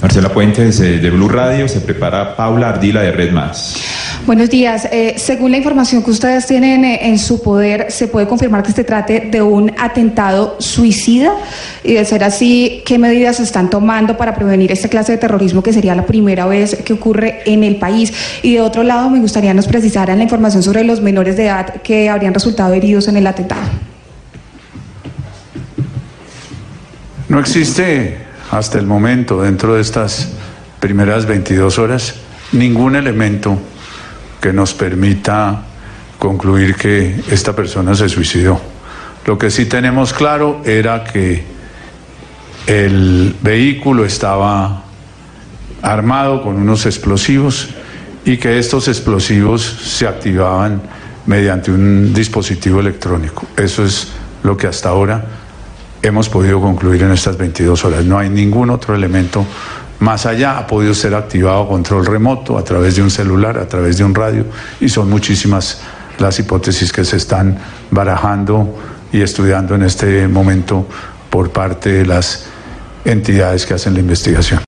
Marcela Puentes de Blue Radio, se prepara Paula Ardila de Red Más. Buenos días. Eh, según la información que ustedes tienen eh, en su poder, ¿se puede confirmar que se trate de un atentado suicida? Y de ser así, ¿qué medidas se están tomando para prevenir esta clase de terrorismo que sería la primera vez que ocurre en el país? Y de otro lado, me gustaría nos precisaran la información sobre los menores de edad que habrían resultado heridos en el atentado. No existe hasta el momento, dentro de estas primeras 22 horas, ningún elemento que nos permita concluir que esta persona se suicidó. Lo que sí tenemos claro era que el vehículo estaba armado con unos explosivos y que estos explosivos se activaban mediante un dispositivo electrónico. Eso es lo que hasta ahora hemos podido concluir en estas 22 horas. No hay ningún otro elemento más allá. Ha podido ser activado control remoto a través de un celular, a través de un radio, y son muchísimas las hipótesis que se están barajando y estudiando en este momento por parte de las entidades que hacen la investigación.